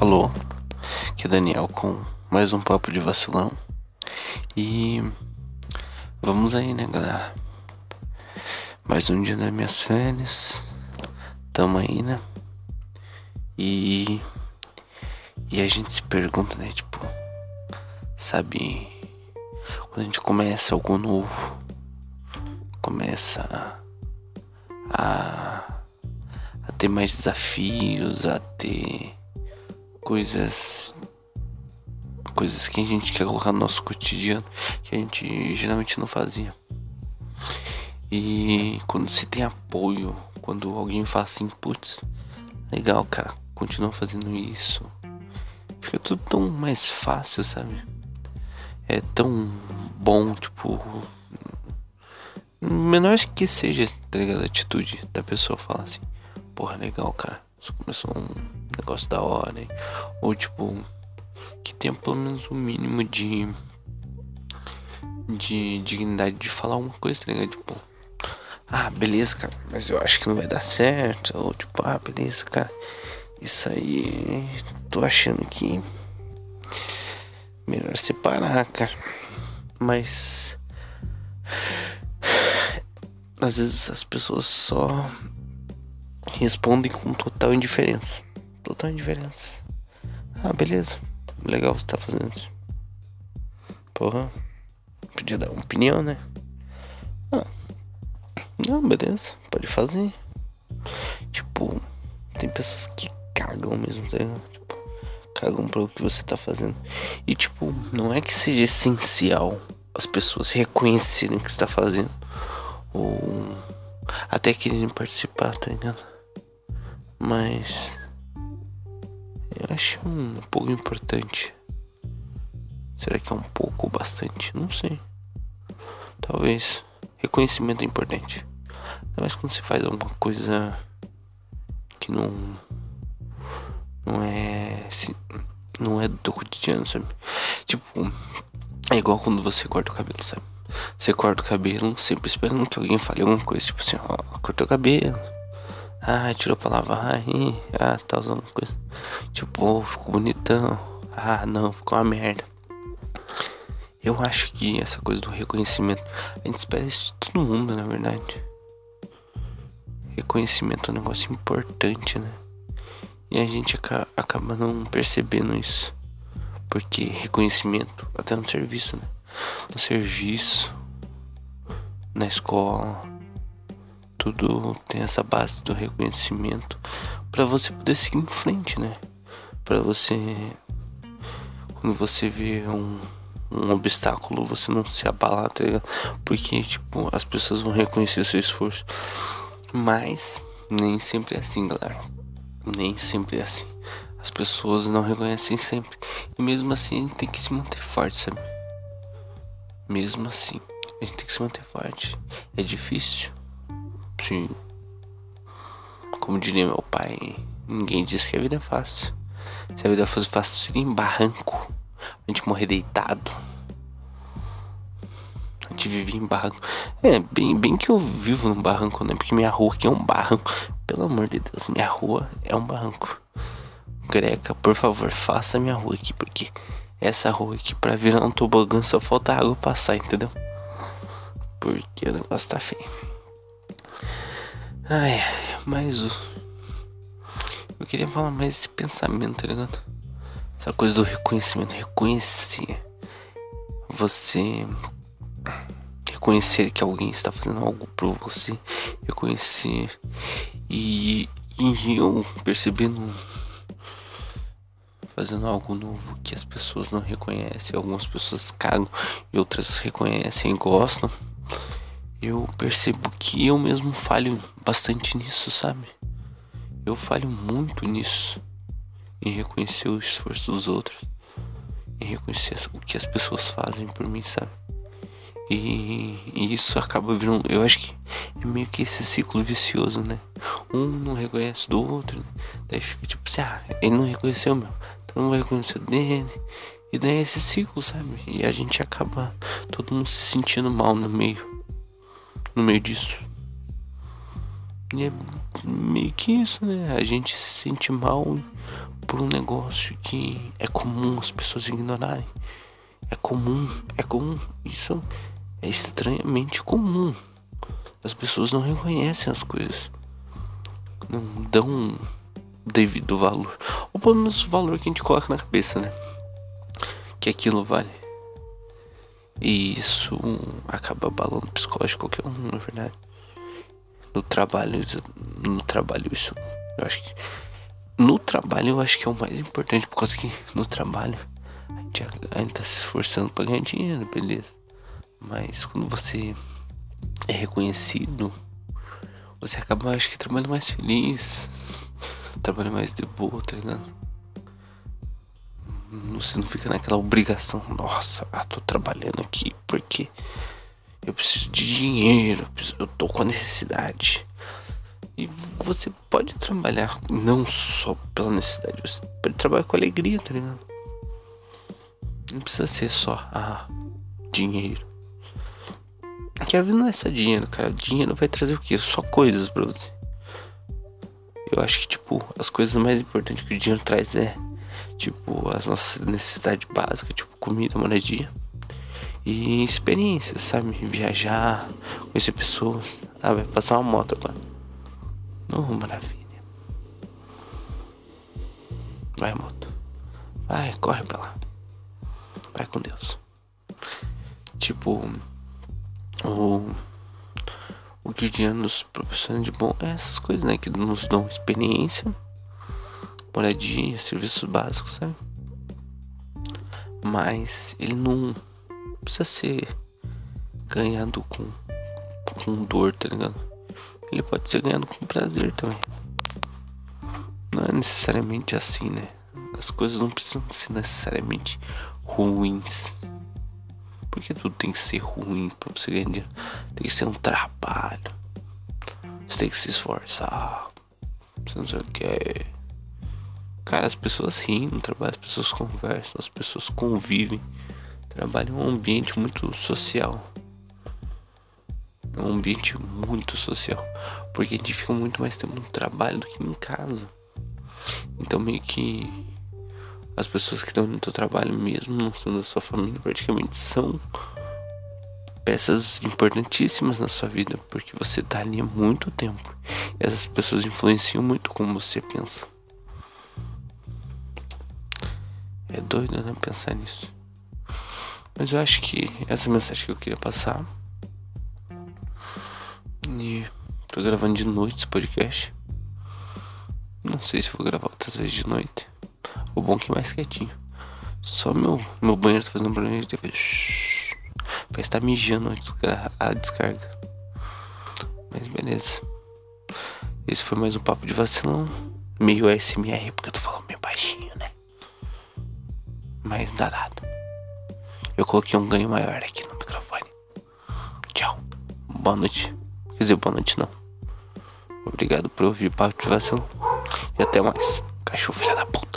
Alô, aqui é Daniel com mais um papo de vacilão. E vamos aí, né, galera? Mais um dia das minhas férias. Tamo aí, né? E e a gente se pergunta, né, tipo, sabe, quando a gente começa algo novo, começa a, a ter mais desafios, a ter coisas coisas que a gente quer colocar no nosso cotidiano que a gente geralmente não fazia. E quando se tem apoio, quando alguém fala assim, putz, legal, cara, continua fazendo isso. Fica tudo tão mais fácil, sabe? É tão bom, tipo. Menor que seja, tá ligado? A atitude da pessoa falar assim, porra, legal, cara. Isso começou um negócio da hora? Ou tipo, que tenha pelo menos o um mínimo de. de dignidade de falar alguma coisa, tá ligado? Tipo, ah, beleza, cara, mas eu acho que não vai dar certo. Ou tipo, ah, beleza, cara, isso aí. tô achando que. melhor separar, cara. Mas. Às vezes as pessoas só respondem com total indiferença. Total indiferença. Ah, beleza. Legal você tá fazendo isso. Porra. Podia dar uma opinião, né? Ah. Não, beleza. Pode fazer. Tipo, tem pessoas que cagam mesmo, tá? Tipo, cagam pra o que você tá fazendo. E tipo, não é que seja essencial as pessoas reconhecerem o que você tá fazendo. Ou até quererem participar, tá ligado? Mas eu acho um pouco importante. Será que é um pouco ou bastante? Não sei. Talvez. Reconhecimento é importante. Talvez quando você faz alguma coisa que não. Não é. Não é do teu cotidiano, sabe? Tipo, é igual quando você corta o cabelo, sabe? Você corta o cabelo sempre esperando que alguém fale alguma coisa, tipo assim, ó, cortou o cabelo ah, tirou pra lavar. Ah, tá usando coisa. Tipo, ficou bonitão. Ah, não, ficou uma merda. Eu acho que essa coisa do reconhecimento. A gente espera isso de todo mundo, na verdade. Reconhecimento é um negócio importante, né? E a gente acaba não percebendo isso. Porque reconhecimento, até no serviço, né? No serviço, na escola, tudo tem essa base do reconhecimento para você poder seguir em frente, né? Para você quando você vê um, um obstáculo, você não se abalar, tá ligado? Porque tipo, as pessoas vão reconhecer seu esforço. Mas nem sempre é assim, galera. Nem sempre é assim. As pessoas não reconhecem sempre. E mesmo assim a gente tem que se manter forte, sabe? Mesmo assim, a gente tem que se manter forte. É difícil. Sim. Como diria meu pai, ninguém diz que a vida é fácil. Se a vida fosse fácil, seria em barranco. A gente morrer deitado. A gente vive em barranco. É, bem, bem que eu vivo num barranco, né? Porque minha rua aqui é um barranco. Pelo amor de Deus, minha rua é um barranco. Greca, por favor, faça minha rua aqui, porque essa rua aqui pra virar um tobogã só falta água passar, entendeu? Porque o negócio tá feio. Ai, mas. Eu queria falar mais esse pensamento, tá ligado? Essa coisa do reconhecimento. Reconhecer. Você. Reconhecer que alguém está fazendo algo por você. Reconhecer. E. E eu percebendo. Fazendo algo novo que as pessoas não reconhecem. Algumas pessoas cagam e outras reconhecem e gostam eu percebo que eu mesmo falho bastante nisso, sabe? Eu falho muito nisso. Em reconhecer o esforço dos outros. Em reconhecer o que as pessoas fazem por mim, sabe? E, e, isso acaba virando. Eu acho que é meio que esse ciclo vicioso, né? Um não reconhece do outro, né? daí fica tipo assim: ah, ele não reconheceu meu, então não vai reconhecer dele. E daí é esse ciclo, sabe? E a gente acaba todo mundo se sentindo mal no meio no meio disso. E é meio que isso, né? A gente se sente mal por um negócio que é comum as pessoas ignorarem. É comum, é comum. Isso é estranhamente comum. As pessoas não reconhecem as coisas. Não dão devido valor. Ou pelo menos o valor que a gente coloca na cabeça, né? Que aquilo vale. E isso acaba abalando o psicológico de qualquer um, na verdade. No trabalho, no trabalho isso, eu acho que no trabalho eu acho que é o mais importante, por causa que no trabalho a gente, a gente tá se esforçando pra ganhar dinheiro, beleza. Mas quando você é reconhecido, você acaba, acho que, trabalhando mais feliz, trabalha mais de boa, tá ligado? Você não fica naquela obrigação, nossa, ah, tô trabalhando aqui porque eu preciso de dinheiro, eu, tô com a necessidade. E você pode trabalhar não só pela necessidade, você pode trabalhar com alegria, tá ligado? Não precisa ser só, ah, dinheiro. Que a vida não é só dinheiro, cara. Dinheiro vai trazer o quê? Só coisas pra você. Eu acho que, tipo, as coisas mais importantes que o dinheiro traz é, tipo, as nossas necessidades básicas, tipo, comida, moradia. E experiências, sabe? Viajar, conhecer pessoas. Ah, vai passar uma moto agora. Oh, maravilha. Vai, moto. Vai, corre pra lá. Vai com Deus. Tipo, o, o que o dinheiro nos proporciona de bom é essas coisas, né? Que nos dão experiência, moradia, serviços básicos, sabe? Mas ele não precisa ser ganhado com, com dor, tá ligado? ele pode ser ganhado com prazer também. Não é necessariamente assim, né? As coisas não precisam ser necessariamente ruins. Porque tudo tem que ser ruim pra você ganhar dinheiro. Tem que ser um trabalho. Você tem que se esforçar. Você não sei o que. Cara, as pessoas riem no trabalho, as pessoas conversam, as pessoas convivem. Trabalho é um ambiente muito social. É um ambiente muito social. Porque a gente fica muito mais tempo no trabalho do que em casa. Então meio que as pessoas que estão no teu trabalho mesmo, não sendo da sua família, praticamente são peças importantíssimas na sua vida, porque você tá ali há muito tempo. E essas pessoas influenciam muito como você pensa. É doido, né, pensar nisso. Mas eu acho que essa mensagem que eu queria passar e tô gravando de noite esse podcast. Não sei se vou gravar outras vezes de noite. O bom é que é mais quietinho. Só meu, meu banheiro tá fazendo barulho de TV. Vai estar mijando a descarga. Mas beleza. Esse foi mais um papo de vacilão. Meio SMR, porque eu tô falando meio baixinho, né? Mas dá. Eu coloquei um ganho maior aqui no microfone. Tchau. Boa noite. Quer dizer, boa noite não. Obrigado por ouvir papo de vacilo. E até mais. Cachorro filha da puta.